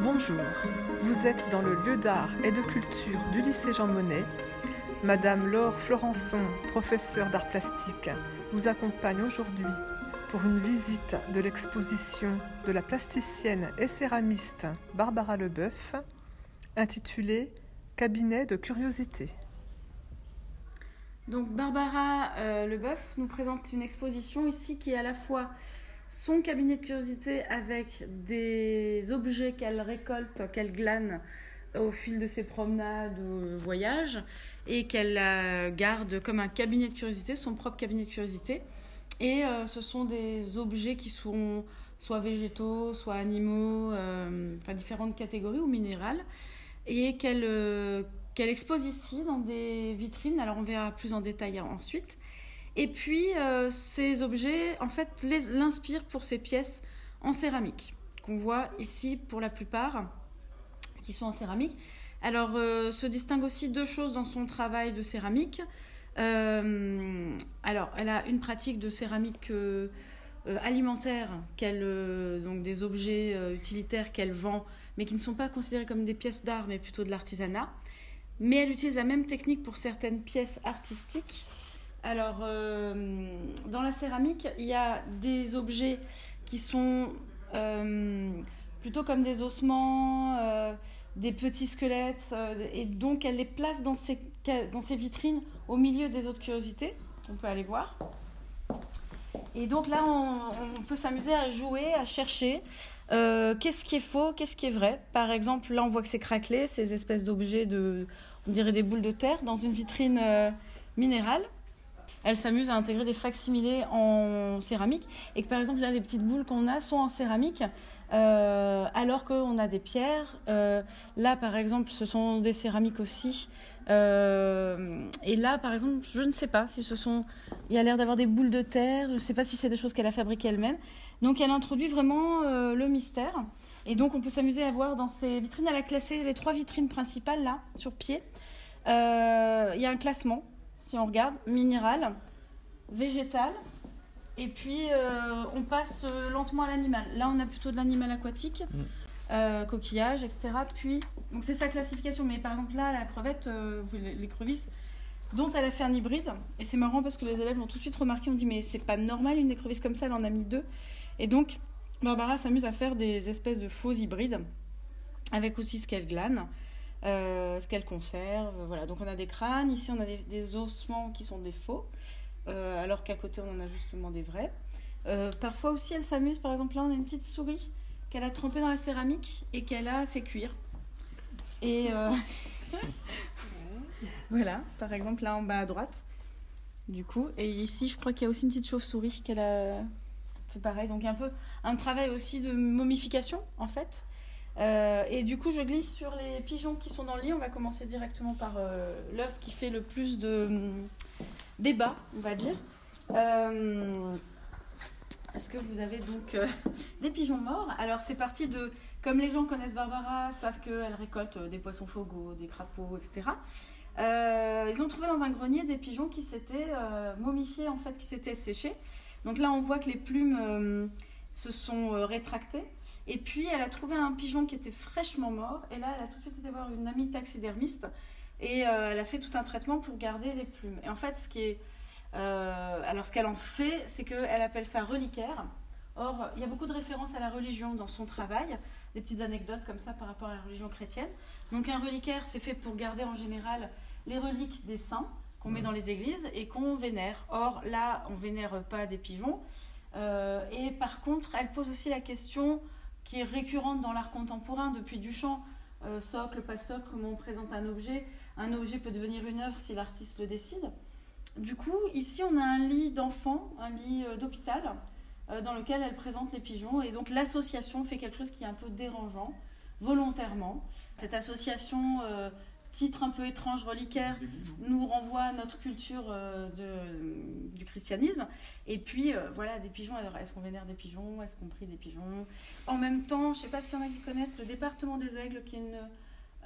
Bonjour, vous êtes dans le lieu d'art et de culture du lycée Jean Monnet. Madame Laure Florençon, professeure d'art plastique, vous accompagne aujourd'hui pour une visite de l'exposition de la plasticienne et céramiste Barbara Leboeuf, intitulée Cabinet de curiosité. Donc Barbara euh, Leboeuf nous présente une exposition ici qui est à la fois son cabinet de curiosité avec des objets qu'elle récolte, qu'elle glane au fil de ses promenades ou voyages et qu'elle garde comme un cabinet de curiosité, son propre cabinet de curiosité. Et euh, ce sont des objets qui sont soit végétaux, soit animaux, euh, enfin différentes catégories ou minérales, et qu'elle euh, qu'elle expose ici dans des vitrines. Alors on verra plus en détail ensuite. Et puis, euh, ces objets, en fait, l'inspirent pour ces pièces en céramique, qu'on voit ici pour la plupart, qui sont en céramique. Alors, euh, se distingue aussi deux choses dans son travail de céramique. Euh, alors, elle a une pratique de céramique alimentaire, donc des objets utilitaires qu'elle vend, mais qui ne sont pas considérés comme des pièces d'art, mais plutôt de l'artisanat. Mais elle utilise la même technique pour certaines pièces artistiques alors, euh, dans la céramique, il y a des objets qui sont euh, plutôt comme des ossements, euh, des petits squelettes, et donc elle les place dans ces, dans ces vitrines au milieu des autres curiosités. On peut aller voir. Et donc là, on, peut s'amuser à jouer, à chercher qu'est-ce qui est faux, qu'est-ce qui est vrai. Par exemple, là, on voit que c'est craquelé, ces espèces d'objets de, on dirait des boules de terre dans une vitrine minérale elle s'amuse à intégrer des facsimilés en céramique et que par exemple là les petites boules qu'on a sont en céramique euh, alors qu'on a des pierres. Euh, là par exemple ce sont des céramiques aussi. Euh, et là par exemple je ne sais pas si ce sont... Il y a l'air d'avoir des boules de terre, je ne sais pas si c'est des choses qu'elle a fabriquées elle-même. Donc elle introduit vraiment le mystère. Et donc on peut s'amuser à voir dans ces vitrines, elle a classé les trois vitrines principales là sur pied. Il y a un classement si on regarde, minéral, végétal, et puis euh, on passe euh, lentement à l'animal. Là, on a plutôt de l'animal aquatique, mm. Euh, coquillage, etc. Puis, donc c'est sa classification. Mais par exemple, là, la crevette, l'écrevisse, dont elle a fait un hybride. Et c'est marrant parce que les élèves l'ont tout de suite remarqué. On dit, mais c'est pas normal une écrevisse comme ça, elle en a mis deux. Et donc, Barbara s'amuse à faire des espèces de faux hybrides, avec aussi ce qu'elle glane. Euh, ce qu'elle conserve. Voilà, donc on a des crânes, ici on a des, ossements qui sont des faux, euh, alors qu'à côté on en a justement des vrais. Euh, parfois aussi elle s'amuse, par exemple là on a une petite souris qu'elle a trempée dans la céramique et qu'elle a fait cuire. Et voilà, par exemple là en bas à droite, du coup. Et ici je crois qu'il y a aussi une petite chauve-souris qu'elle a fait pareil. Donc un peu un travail aussi de momification en fait. Euh, et du coup, je glisse sur les pigeons qui sont dans le lit. On va commencer directement par euh, l'œuvre qui fait le plus de hum, débat, on va dire. Euh, est-ce que vous avez donc des pigeons morts? Alors, c'est parti de. Comme les gens connaissent Barbara, savent qu'elle récolte des poissons fogos, des crapauds, etc. ils ont trouvé dans un grenier des pigeons qui s'étaient momifiés, en fait, qui s'étaient séchés. Donc là, on voit que les plumes se sont rétractées. Et puis, elle a trouvé un pigeon qui était fraîchement mort. Et là, elle a tout de suite été voir une amie taxidermiste. Et euh, elle a fait tout un traitement pour garder les plumes. Et en fait, ce qui est. Euh, alors, ce qu'elle en fait, c'est qu'elle appelle ça reliquaire. Or, il y a beaucoup de références à la religion dans son travail, des petites anecdotes comme ça par rapport à la religion chrétienne. Donc, un reliquaire, c'est fait pour garder en général les reliques des saints qu'on met dans les églises et qu'on vénère. Or, là, on vénère pas des pigeons. Euh, et par contre, elle pose aussi la question qui est récurrente dans l'art contemporain depuis Duchamp. Euh, socle, pas socle, comment on présente un objet? Un objet peut devenir une œuvre si l'artiste le décide. Du coup, ici, on a un lit d'enfant, un lit euh, d'hôpital, euh, dans lequel elle présente les pigeons. Et donc, l'association fait quelque chose qui est un peu dérangeant, volontairement. Cette association titre un peu étrange, reliquaire, nous renvoie à notre culture euh, du christianisme. Et puis, euh, voilà, des pigeons. Alors, est-ce qu'on vénère des pigeons? Est-ce qu'on prie des pigeons? En même temps, je ne sais pas s'il y en a qui connaissent Le Département des Aigles, qui est une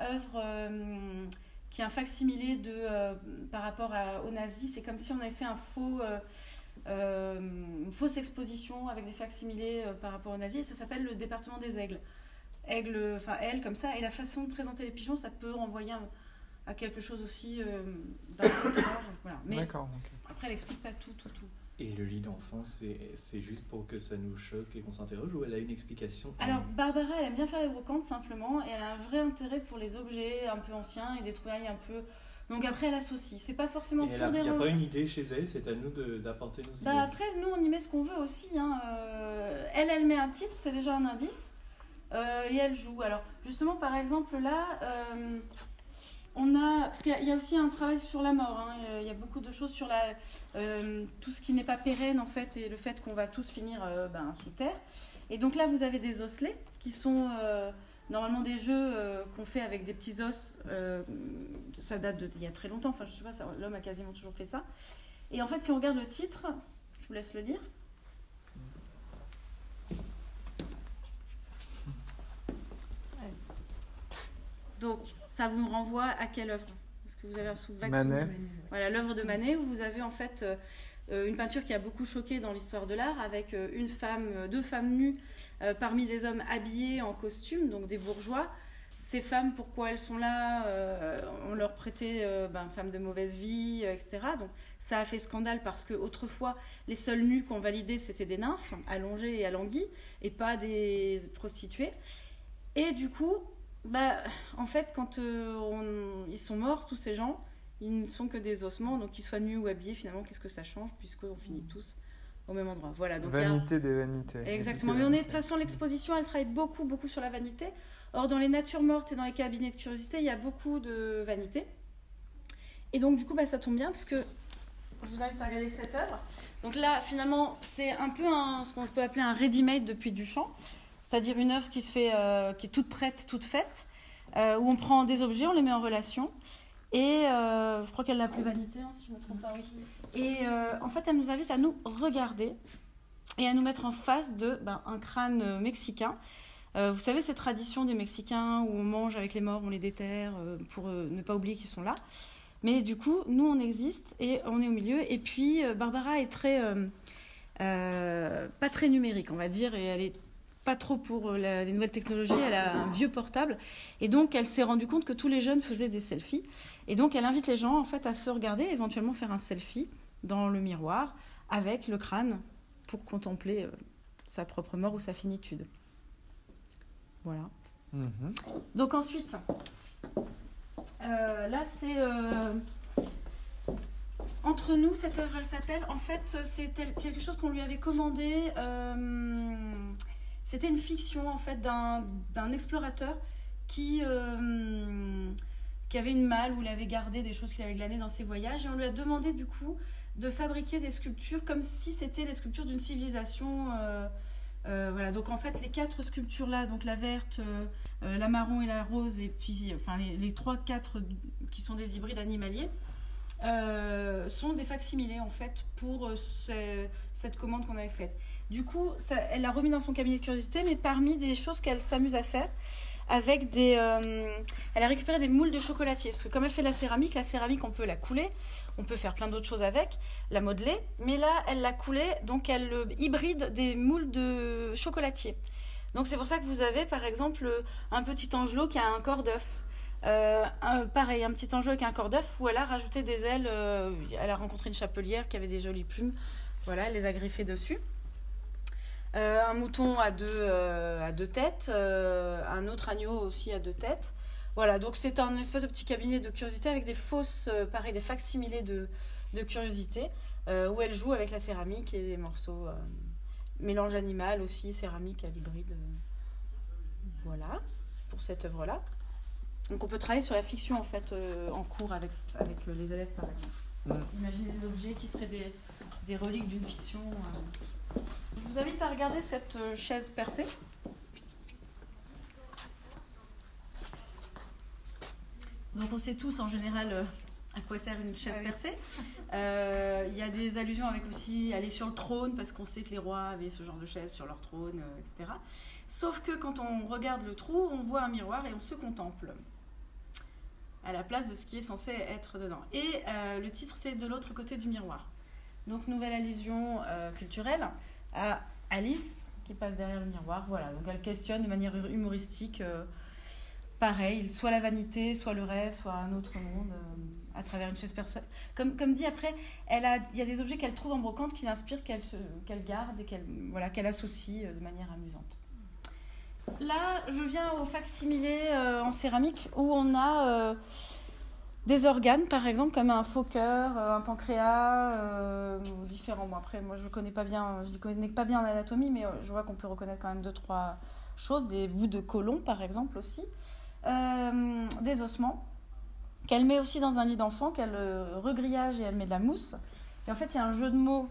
œuvre euh, qui est un facsimilé de, euh, par rapport à, aux nazis. C'est comme si on avait fait un faux, euh, euh, une fausse exposition avec des facsimilés euh, par rapport aux nazis. Et ça s'appelle le département des aigles. Aigle, enfin aile comme ça. Et la façon de présenter les pigeons, ça peut renvoyer à, à quelque chose aussi euh, d'un peu étrange. Voilà. Mais après, elle explique pas tout, tout, tout. Et le lit d'enfant, c'est juste pour que ça nous choque et qu'on s'interroge ou elle a une explication Alors, Barbara, elle aime bien faire les brocantes simplement, et elle a un vrai intérêt pour les objets un peu anciens et des trouvailles un peu. Donc après, elle associe. C'est pas forcément pour a- Il n'y a déranger. pas une idée chez elle, c'est à nous d'apporter nos idées. Bah après, nous, on y met ce qu'on veut aussi. hein. Euh, elle, elle met un titre, c'est déjà un indice. Euh, et elle joue. Alors, justement, par exemple, là, euh, on a. Parce qu'il y a- il y, a aussi un travail sur la mort. hein. Il y a beaucoup de choses sur euh, tout ce qui n'est pas pérenne, en fait, et le fait qu'on va tous finir euh, ben, sous terre. Et donc là, vous avez des osselets qui sont. euh, Normalement des jeux euh, qu'on fait avec des petits os, euh, ça date d'il y a très longtemps, enfin je sais pas, l'homme a quasiment toujours fait ça. Et en fait si on regarde le titre, je vous laisse le lire. Donc, ça vous renvoie à quelle œuvre? Est-ce que vous avez un sou- vague Manet. souvenir? Voilà, l'œuvre de Manet, où vous avez en fait euh, une peinture qui a beaucoup choqué dans l'histoire de l'art, avec euh, une femme, euh, deux femmes nues euh, parmi des hommes habillés en costume, donc des bourgeois. Ces femmes, pourquoi elles sont là? Euh, On leur prêtait euh, ben, femmes de mauvaise vie, euh, etc. Donc ça a fait scandale parce que autrefois, les seules nues qu'on validait, c'était des nymphes, allongées et alanguies, et pas des prostituées. Et du coup, bah, en fait, quand euh, on- ils sont morts, tous ces gens, ils ne sont que des ossements, donc qu'ils soient nus ou habillés, finalement, qu'est-ce que ça change, puisqu'on finit tous au même endroit. Voilà, donc a- Vanité des vanités. Exactement. Vanité, Mais on est de toute façon l'exposition, elle travaille beaucoup, beaucoup sur la vanité. Or, dans les natures mortes et dans les cabinets de curiosité, il y a beaucoup de vanité. Et donc, du coup, bah, ça tombe bien parce que je vous invite à regarder cette œuvre. Donc là, finalement, c'est un peu un- ce qu'on peut appeler un ready-made depuis Duchamp, c'est-à-dire une œuvre qui se fait, euh, qui est toute prête, toute faite, euh, où on prend des objets, on les met en relation. Et euh, je crois qu'elle l'appelait Vanité, hein, si je ne me trompe pas. Et en fait, elle nous invite à nous regarder et à nous mettre en face de ben, un crâne mexicain. Vous savez, cette tradition des Mexicains où on mange avec les morts, on les déterre pour ne pas oublier qu'ils sont là. Mais du coup, nous, on existe et on est au milieu. Et puis, Barbara est très. pas très numérique, on va dire, et elle est pas trop pour euh, la- les nouvelles technologies. Elle a un vieux portable. Et donc, elle s'est rendue compte que tous les jeunes faisaient des selfies. Et donc, elle invite les gens, en fait, à se regarder, éventuellement faire un selfie dans le miroir avec le crâne pour contempler euh, sa propre mort ou sa finitude. Voilà. Mhm. Donc ensuite, euh, là c'est euh, entre nous cette œuvre, elle s'appelle. En fait, c'est quelque chose qu'on lui avait commandé. euh, C'était une fiction en fait d'un explorateur qui euh, qui avait une malle où il avait gardé des choses qu'il avait glanées dans ses voyages et on lui a demandé du coup de fabriquer des sculptures comme si c'était les sculptures d'une civilisation. euh, euh, voilà, donc en fait les quatre sculptures là, donc la verte, la marron et la rose, et puis enfin les, les trois, quatre qui sont des hybrides animaliers, euh, sont des facsimilés en fait pour euh, ce- cette commande qu'on avait faite. Du coup, elle l'a remis dans son cabinet de curiosité, mais parmi des choses qu'elle s'amuse à faire, avec des, euh, elle a récupéré des moules de chocolatier, parce que comme elle fait de la céramique, la céramique on peut la couler, on peut faire plein d'autres choses avec, la modeler, mais là elle l'a coulée, donc elle hybride des moules de chocolatier. Donc c'est pour ça que vous avez par exemple un petit angelot qui a un corps d'œuf. Euh, un- pareil, un petit angelot avec un corps d'œuf où elle a rajouté des ailes. euh, elle a rencontré une chapelière qui avait des jolies plumes. Voilà, elle les a griffées dessus. Euh, un mouton à deux, à deux têtes, un autre agneau aussi à deux têtes. Voilà, donc c'est un espèce de petit cabinet de curiosité avec des fausses, pareil, des facsimilés de, de curiosité, où elle joue avec la céramique et les morceaux. mélange animal aussi, céramique à l'hybride. Voilà, pour cette œuvre-là. Donc on peut travailler sur la fiction en fait euh, en cours avec, avec euh, les élèves par exemple. Imaginez des objets qui seraient des, des reliques d'une fiction. euh. Je vous invite à regarder cette chaise percée. Donc on sait tous en général à quoi sert une chaise Ah oui. percée. Il y a des allusions avec aussi aller sur le trône parce qu'on sait que les rois avaient ce genre de chaise sur leur trône, etc. Sauf que quand on regarde le trou, on voit un miroir et on se contemple. À la place de ce qui est censé être dedans. Et le titre, c'est De l'autre côté du miroir. Donc, nouvelle allusion culturelle à Alice qui passe derrière le miroir. Voilà, donc elle questionne de manière humoristique, pareil, soit la vanité, soit le rêve, soit un autre monde à travers une chaise personne. Comme, comme dit après, il y a des objets qu'elle trouve en brocante qui l'inspirent, qu'elle, garde et qu'elle, voilà, qu'elle associe euh, de manière amusante. Là, je viens au facsimilé euh, en céramique où on a euh, des organes, par exemple, comme un faux cœur, un pancréas, différents. Bon, après, moi, je connais pas bien, je ne connais pas bien l'anatomie, mais je vois qu'on peut reconnaître quand même deux, trois choses, des bouts de côlon, par exemple, aussi, des ossements qu'elle met aussi dans un lit d'enfant, qu'elle euh, regrillage et elle met de la mousse. Et en fait, il y a un jeu de mots.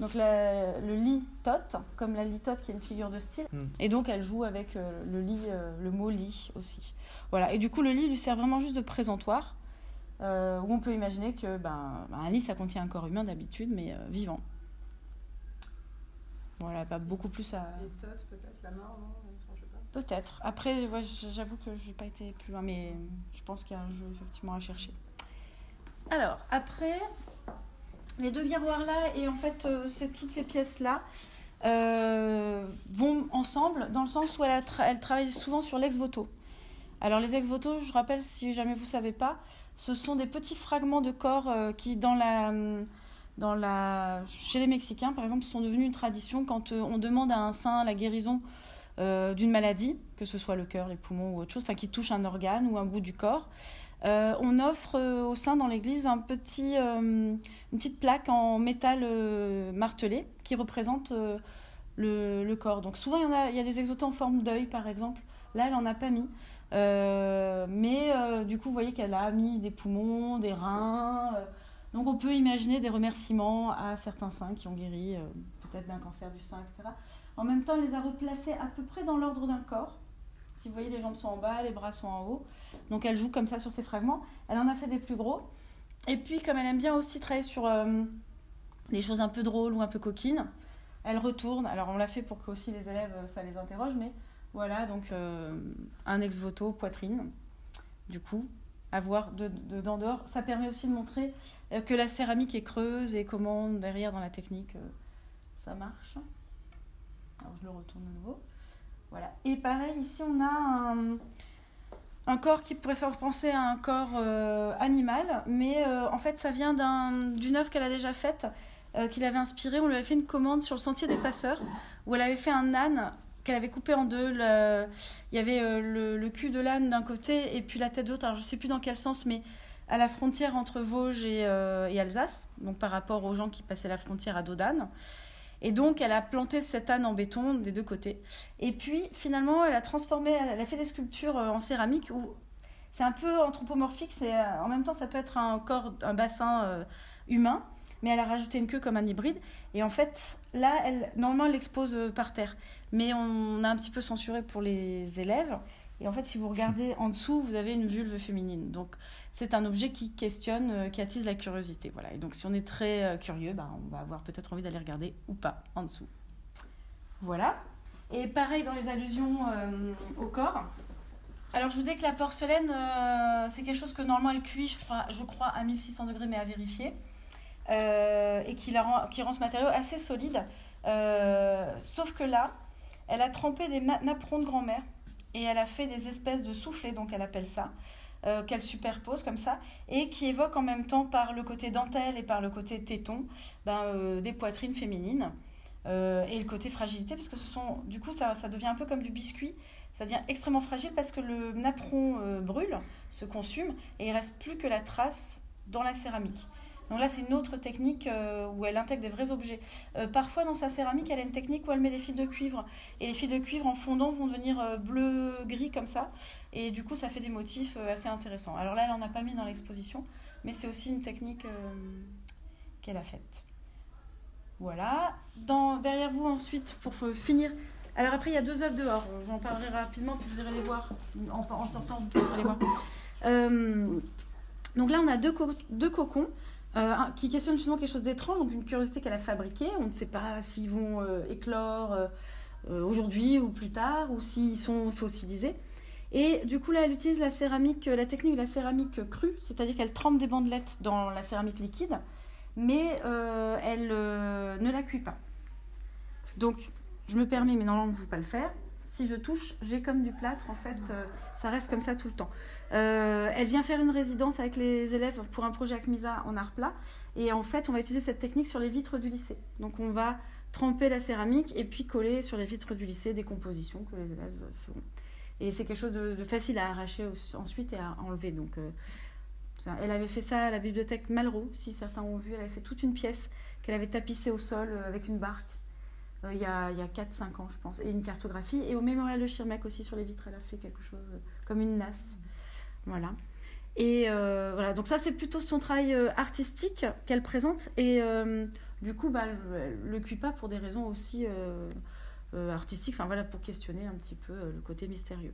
Euh, donc le lit tot, comme la litote qui est une figure de style. Hmm. Et donc elle joue avec euh, le lit, le mot lit aussi. Voilà. Et du coup, le lit lui sert vraiment juste de présentoir, où on peut imaginer que ben, ben, un lit, ça contient un corps humain d'habitude, mais vivant. Voilà, pas beaucoup plus à. Et tot, peut-être la mort, non? Peut-être. Après, j'avoue que je n'ai pas été plus loin, mais je pense qu'il y a un jeu effectivement à chercher. Alors, après, les deux miroirs-là, et en fait, euh, toutes ces pièces-là, euh, vont ensemble dans le sens où elle, elle travaille souvent sur l'ex-voto. Alors, les ex-voto, je rappelle, si jamais vous ne savez pas, ce sont des petits fragments de corps euh, qui, dans la, chez les Mexicains, par exemple, sont devenus une tradition quand on demande à un saint la guérison d'une maladie, que ce soit le cœur, les poumons ou autre chose, enfin qui touche un organe ou un bout du corps. Euh, on offre euh, au sein dans l'église un petit, une petite plaque en métal martelé qui représente le, corps. Donc souvent il y, en a, il y a des exotos en forme d'œil par exemple. Là elle en a pas mis. mais du coup vous voyez qu'elle a mis des poumons, des reins. donc on peut imaginer des remerciements à certains saints qui ont guéri peut-être d'un cancer du sein, etc. En même temps, elle les a replacés à peu près dans l'ordre d'un corps. Si vous voyez, les jambes sont en bas, les bras sont en haut. Donc elle joue comme ça sur ces fragments. Elle en a fait des plus gros. Et puis, comme elle aime bien aussi travailler sur euh, des choses un peu drôles ou un peu coquines, elle retourne. Alors on l'a fait pour que aussi les élèves, euh, ça les interroge, mais voilà, donc euh, un ex-voto, poitrine. Du coup, à voir dedans de, dehors. Ça permet aussi de montrer que la céramique est creuse et comment derrière dans la technique ça marche. Alors je le retourne de nouveau. Voilà. Et pareil, ici on a un, corps qui pourrait faire penser à un corps euh, animal, mais euh, en fait ça vient d'une œuvre qu'elle a déjà faite, euh, qu'il avait inspirée. On lui avait fait une commande sur le sentier des passeurs, où elle avait fait un âne qu'elle avait coupé en deux. Il y avait le, cul de l'âne d'un côté et puis la tête de l'autre. Je ne sais plus dans quel sens, mais à la frontière entre Vosges et, et, Alsace, donc par rapport aux gens qui passaient la frontière à dos d'âne. Et donc, elle a planté cette âne en béton des deux côtés. Et puis, finalement, elle a transformé, elle a fait des sculptures euh, en céramique où c'est un peu anthropomorphique. C'est euh, en même temps, ça peut être un corps, un bassin euh, humain, mais elle a rajouté une queue comme un hybride. Et en fait, là, elle, normalement, elle l'expose par terre. Mais on a un petit peu censuré pour les élèves. Et en fait, si vous regardez en dessous, vous avez une vulve féminine. Donc, c'est un objet qui questionne, euh, qui attise la curiosité. Voilà. Et donc, si on est très euh, curieux, ben, on va avoir peut-être envie d'aller regarder ou pas en dessous. Voilà. Et pareil dans les allusions euh, au corps. Alors, je vous disais que la porcelaine, c'est quelque chose que normalement elle cuit, je crois, je crois à 1600 degrés, mais à vérifier. et qui, rend, qui rend ce matériau assez solide. sauf que là, elle a trempé des napperons de grand-mère et elle a fait des espèces de soufflets, donc elle appelle ça, euh, qu'elle superpose comme ça, et qui évoque en même temps par le côté dentelle et par le côté téton ben, euh, des poitrines féminines. Euh, et le côté fragilité, parce que ce sont, du coup, ça, ça, devient un peu comme du biscuit, ça devient extrêmement fragile parce que le napperon brûle, se consume, et il reste plus que la trace dans la céramique. Donc là, c'est une autre technique euh, où elle intègre des vrais objets. Euh, parfois, dans sa céramique, elle a une technique où elle met des fils de cuivre. Et les fils de cuivre en fondant vont devenir euh, bleu-gris comme ça. Et du coup, ça fait des motifs assez intéressants. Alors là, elle n'en a pas mis dans l'exposition, mais c'est aussi une technique qu'elle a faite. Voilà. Dans, derrière vous, ensuite, pour finir. Alors après, il y a deux œuvres dehors. J'en parlerai rapidement, puis vous irez les voir. En, sortant, vous pourrez les voir. donc là, on a deux cocons. Euh, qui questionne justement quelque chose d'étrange, donc une curiosité qu'elle a fabriquée. On ne sait pas s'ils vont euh, éclore euh, aujourd'hui ou plus tard, ou s'ils sont fossilisés. Et du coup, là, elle utilise la céramique, la technique de la céramique crue, c'est-à-dire qu'elle trempe des bandelettes dans la céramique liquide, mais elle ne la cuit pas. Donc, je me permets, mais normalement, vous ne pouvez pas le faire. Si je touche, j'ai comme du plâtre, en fait, euh, ça reste comme ça tout le temps. elle vient faire une résidence avec les élèves pour un projet ACMISA en art plat. Et en fait, on va utiliser cette technique sur les vitres du lycée. Donc, on va tremper la céramique et puis coller sur les vitres du lycée des compositions que les élèves feront. Et c'est quelque chose de, facile à arracher ensuite et à enlever. Donc, euh, elle avait fait ça à la bibliothèque Malraux, si certains ont vu. Elle avait fait toute une pièce qu'elle avait tapissée au sol euh, avec une barque euh, il y a, a 4-5 ans, je pense, et une cartographie. Et au mémorial de Schirmeck aussi, sur les vitres, elle a fait quelque chose comme une nasse. Voilà. Et voilà, donc ça, c'est plutôt son travail artistique qu'elle présente. Et du coup, bah, elle ne le cuit pas pour des raisons aussi euh, artistique, enfin voilà, pour questionner un petit peu euh, le côté mystérieux.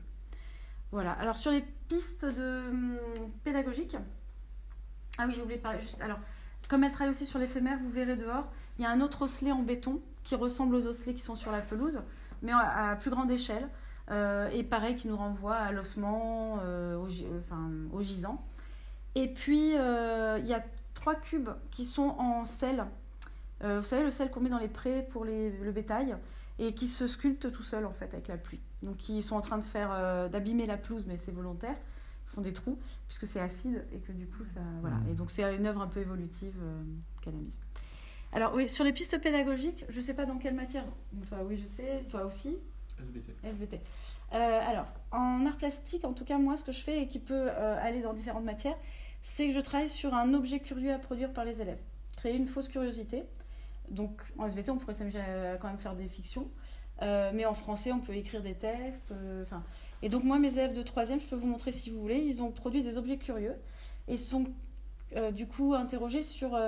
Voilà, alors sur les pistes de hum, pédagogiques, ah oui, j'ai oublié de parler. Alors, comme elle travaille aussi sur l'éphémère, vous verrez dehors, il y a un autre osselet en béton qui ressemble aux osselets qui sont sur la pelouse, mais à, plus grande échelle. Euh, et pareil, qui nous renvoie à l'ossement, au, enfin, au gisant. Et puis, il y a trois cubes qui sont en sel. vous savez, le sel qu'on met dans les prés pour le bétail et qui se sculptent tout seuls en fait avec la pluie. Donc ils sont en train de faire euh, d'abîmer la pelouse, mais c'est volontaire. Ils font des trous puisque c'est acide et que du coup ça voilà. Mmh. Et donc c'est une œuvre un peu évolutive euh, mise. Alors oui, sur les pistes pédagogiques, je sais pas dans quelle matière. toi oui je sais, toi aussi. SVT. SVT. Euh, alors en art plastique, en tout cas moi ce que je fais et qui peut aller dans différentes matières, c'est que je travaille sur un objet curieux à produire par les élèves. Créer une fausse curiosité donc en SVT, on pourrait s'amuser à quand même faire des fictions. Euh, mais en français, on peut écrire des textes. Euh, enfin et donc, moi, mes élèves de 3 je peux vous montrer si vous voulez, ils ont produit des objets curieux et sont euh, du coup interrogés sur.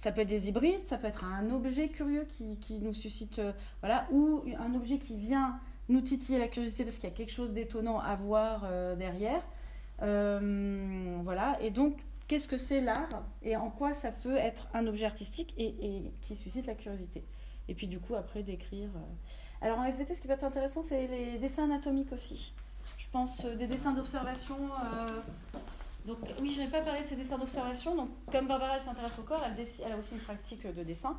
Ça peut être des hybrides, ça peut être un objet curieux qui, qui nous suscite. voilà, ou un objet qui vient nous titiller la curiosité parce qu'il y a quelque chose d'étonnant à voir derrière. voilà, et donc qu'est-ce que c'est l'art et en quoi ça peut être un objet artistique et, qui suscite la curiosité? Et puis du coup, après, d'écrire. Euh. Alors en SVT, ce qui va être intéressant, c'est les dessins anatomiques aussi. Je pense euh, des dessins d'observation. Euh, donc oui, je n'ai pas parlé de ces dessins d'observation. Donc comme Barbara, elle s'intéresse au corps, elle, elle, a aussi une pratique de dessin.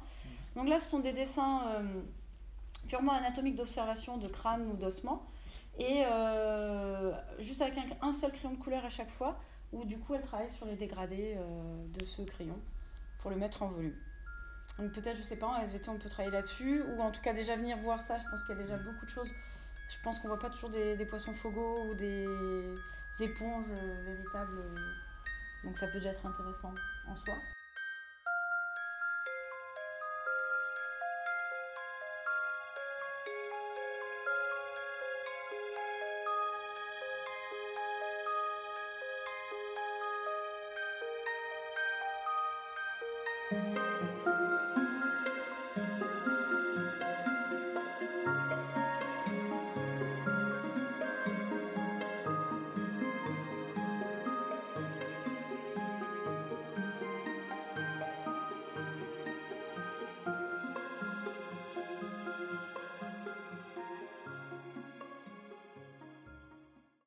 Donc là, ce sont des dessins purement anatomiques d'observation de crâne ou d'ossement. Et juste avec un seul crayon de couleur à chaque fois, où du coup elle travaille sur les dégradés euh, de ce crayon pour le mettre en volume. Donc peut-être, je sais pas, en SVT on peut travailler là-dessus, ou en tout cas déjà venir voir ça, je pense qu'il y a déjà beaucoup de choses. Je pense qu'on voit pas toujours des, des poissons fogos ou des éponges véritables. Donc ça peut déjà être intéressant en soi.